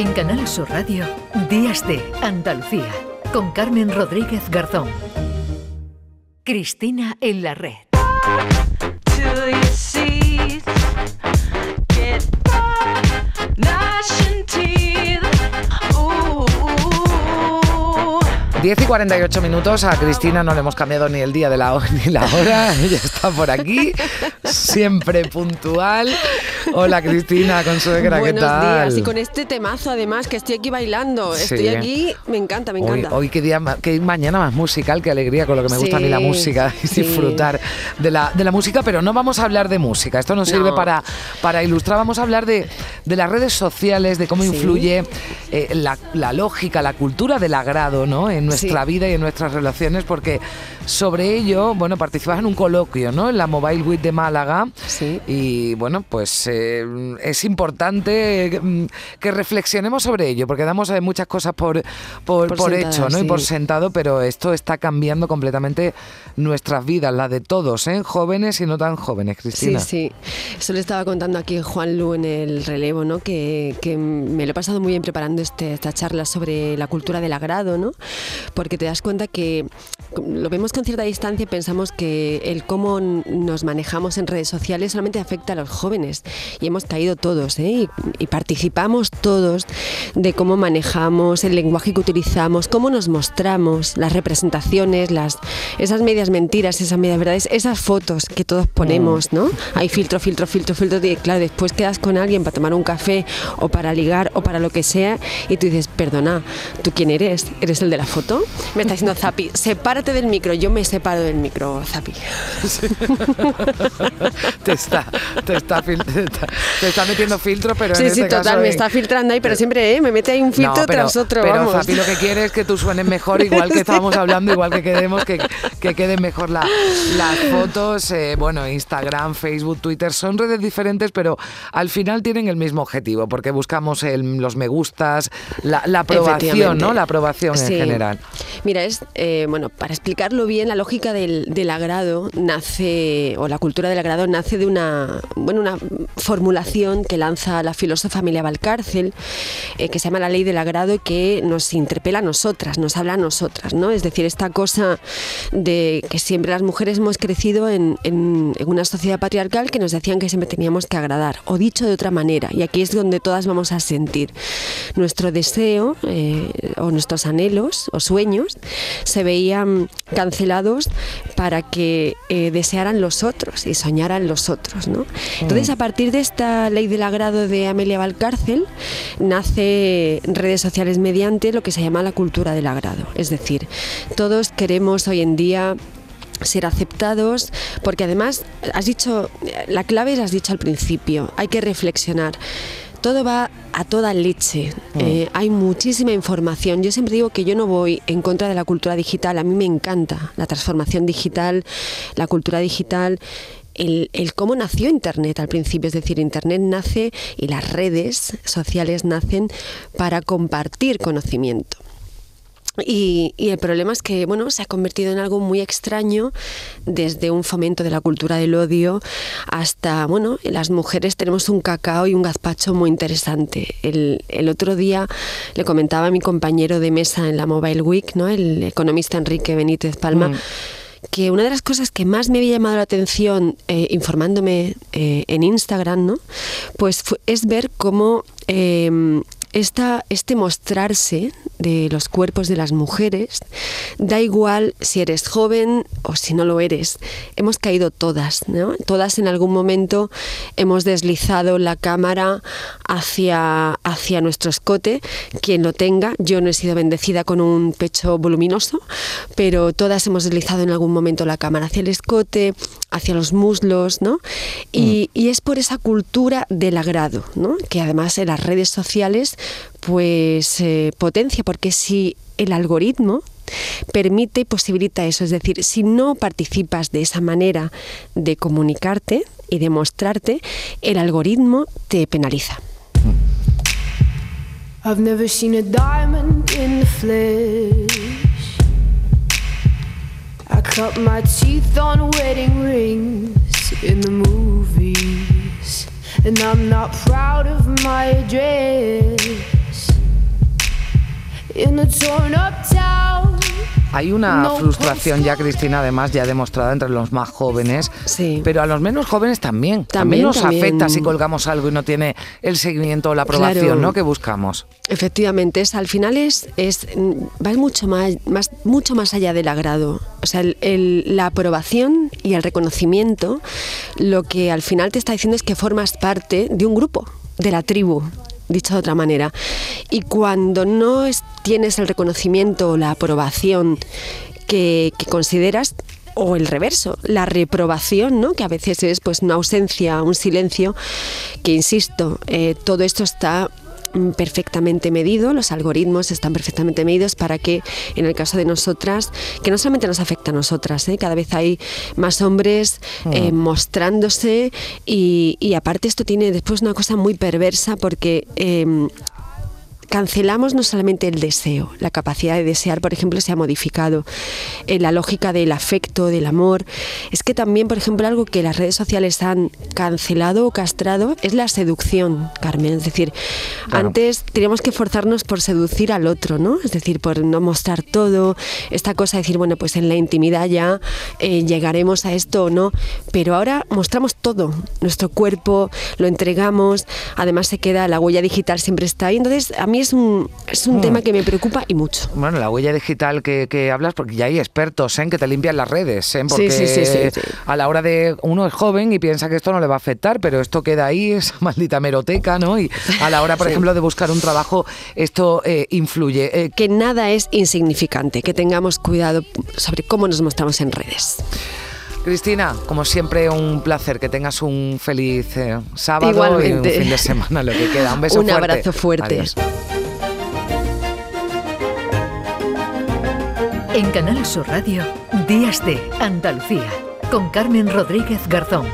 En Canal Sur Radio, Días de Andalucía, con Carmen Rodríguez Garzón. Cristina en la red. 10 y 48 minutos. A Cristina no le hemos cambiado ni el día de la, ni la hora. Ella está por aquí, siempre puntual. Hola Cristina, consuegra, ¿qué tal? días. Y con este temazo además, que estoy aquí bailando. Estoy aquí, me encanta, me encanta. Hoy, qué día, qué mañana más musical, qué alegría con lo que me gusta a mí la música y disfrutar de la, de la música. Pero no vamos a hablar de música. Esto nos sirve para, para ilustrar. Vamos a hablar de, de las redes sociales, de cómo influye eh, la, la, lógica, la cultura del agrado, ¿no? En nuestra vida y en nuestras relaciones, porque sobre ello, bueno, participas en un coloquio, ¿no? En la Mobile Week de Málaga. Sí. Y bueno, pues es importante mm, que reflexionemos sobre ello, porque damos eh, muchas cosas por, por, hecho, ¿no? Y por sentado, pero esto está cambiando completamente nuestras vidas, la de todos, ¿eh? Jóvenes y no tan jóvenes, Cristina. Sí, sí. Eso le estaba contando aquí Juan Lu en el relevo, ¿no? Que, que me lo he pasado muy bien preparando este, esta charla sobre la cultura del agrado, ¿no? Porque te das cuenta que lo vemos con cierta distancia y pensamos que el cómo nos manejamos en redes sociales solamente afecta a los jóvenes. Y hemos caído todos, ¿eh? y, participamos todos de cómo manejamos el lenguaje que utilizamos, cómo nos mostramos, las representaciones, las, esas medias mentiras, esas medias verdades, esas fotos que todos ponemos, ¿no? Hay filtro, filtro, filtro, filtro. Y claro, después quedas con alguien para tomar un café o para ligar o para lo que sea y tú dices, perdona, ¿tú quién eres? ¿Eres el de la foto? Me está diciendo Zapi, sepárate del micro. Yo me separo del micro, Zapi. te, está, te, está, te, está, metiendo filtro, pero sí, en sí, este total, me está filtrando ahí, pero siempre ¿eh? me mete ahí un filtro tras otro. Pero vamos. Zapi lo que quiere es que tú suenes mejor, igual que estábamos hablando, igual que quedemos, que, que queden mejor la, las fotos. Eh, bueno, Instagram, Facebook, Twitter son redes diferentes, pero al final tienen el mismo objetivo, porque buscamos el, los me gustas, la, la aprobación, ¿no? La aprobación en general. Mira, es eh, bueno, para explicarlo bien, la lógica del, agrado nace, o la cultura del agrado nace de una, bueno, una formulación que lanza la filósofa Amelia Valcárcel, eh, que se llama la ley del agrado y que nos interpela a nosotras, nos habla a nosotras, ¿no? Es decir, esta cosa de que siempre las mujeres hemos crecido en, en, en una sociedad patriarcal que nos decían que siempre teníamos que agradar, o dicho de otra manera, y aquí es donde todas vamos a sentir nuestro deseo eh, o nuestros anhelos o sueños se veían cancelados para que eh, desearan los otros y soñaran los otros. ¿no? Entonces, mm. a partir de esta ley del agrado de Amelia Valcárcel, nace redes sociales mediante lo que se llama la cultura del agrado. Es decir, todos queremos hoy en día ser aceptados, porque además has dicho, la clave la has dicho al principio, hay que reflexionar todo va a toda leche. Mm. Eh, hay muchísima información. Yo siempre digo que yo no voy en contra de la cultura digital. A mí me encanta la transformación digital, la cultura digital. El, el, cómo nació Internet al principio, es decir, Internet nace y las redes sociales nacen para compartir conocimiento. Y, el problema es que bueno, se ha convertido en algo muy extraño desde un fomento de la cultura del odio hasta, bueno, las mujeres tenemos un cacao y un gazpacho muy interesante. El, el otro día le comentaba a mi compañero de mesa en la Mobile Week, ¿no? el economista Enrique Benítez Palma, mm. que una de las cosas que más me había llamado la atención eh, informándome eh, en Instagram, ¿no? pues es ver cómo... Eh, esta, este mostrarse de los cuerpos de las mujeres, da igual si eres joven o si no lo eres. Hemos caído todas, ¿no? Todas en algún momento hemos deslizado la cámara hacia, hacia nuestro escote, quien lo tenga. Yo no he sido bendecida con un pecho voluminoso, pero todas hemos deslizado en algún momento la cámara hacia el escote, hacia los muslos, ¿no? Y, mm. y es por esa cultura del agrado, ¿no? Que además en las redes sociales pues eh, potencia, porque si el algoritmo permite y posibilita eso, es decir, si no participas de esa manera de comunicarte y de mostrarte, el algoritmo te penaliza. Hay una frustración ya, Cristina, además ya demostrada entre los más jóvenes, Sí. pero a los menos jóvenes también. También, nos también. afecta si colgamos algo y no tiene el seguimiento o la aprobación Claro. ¿no? que buscamos. Efectivamente, es, al final es, es mm, va mucho más, más, mucho más allá del agrado. O sea, el- el- la aprobación y el reconocimiento, lo que al final te está diciendo es que formas parte de un grupo, de la tribu, dicho de otra manera. Y cuando no es- tienes el reconocimiento o la aprobación que, consideras, o el reverso, la reprobación, ¿no? que a veces es pues una ausencia, un silencio, que insisto, eh, todo esto está perfectamente medido, los algoritmos están perfectamente medidos para que en el caso de nosotras, que no solamente nos afecta a nosotras, ¿eh? cada vez hay más hombres eh, mostrándose y, y aparte esto tiene después una cosa muy perversa porque... em, cancelamos no solamente el deseo, la capacidad de desear, por ejemplo, se ha modificado. Eh, la lógica del afecto, del amor. Es que también, por ejemplo, algo que las redes sociales han cancelado o castrado es la seducción, Carmen. Es decir, Claro. antes teníamos que forzarnos por seducir al otro, ¿no? Es decir, por no mostrar todo, esta cosa de decir, bueno, pues en la intimidad ya eh, llegaremos a esto o no, pero ahora mostramos todo, nuestro cuerpo, lo entregamos, además se queda, la huella digital siempre está ahí, entonces a mí es un, es un Mm. tema que me preocupa y mucho. Bueno, la huella digital que, que hablas, porque ya hay expertos en que te limpian las redes, ¿eh? porque sí, sí, sí, sí. a la hora de uno es joven y piensa que esto no le va a afectar, pero esto queda ahí, esa maldita meroteca, ¿no? Y a la hora, por ejemplo, de buscar un trabajo, esto eh, influye. Eh, Que nada es insignificante, que tengamos cuidado sobre cómo nos mostramos en redes. Cristina, como siempre, un placer que tengas un feliz eh, sábado Igualmente. y un fin de semana, lo que queda. Un beso Un fuerte. abrazo fuerte. Adiós. En Canal Sur Radio, Días de Andalucía, con Carmen Rodríguez Garzón.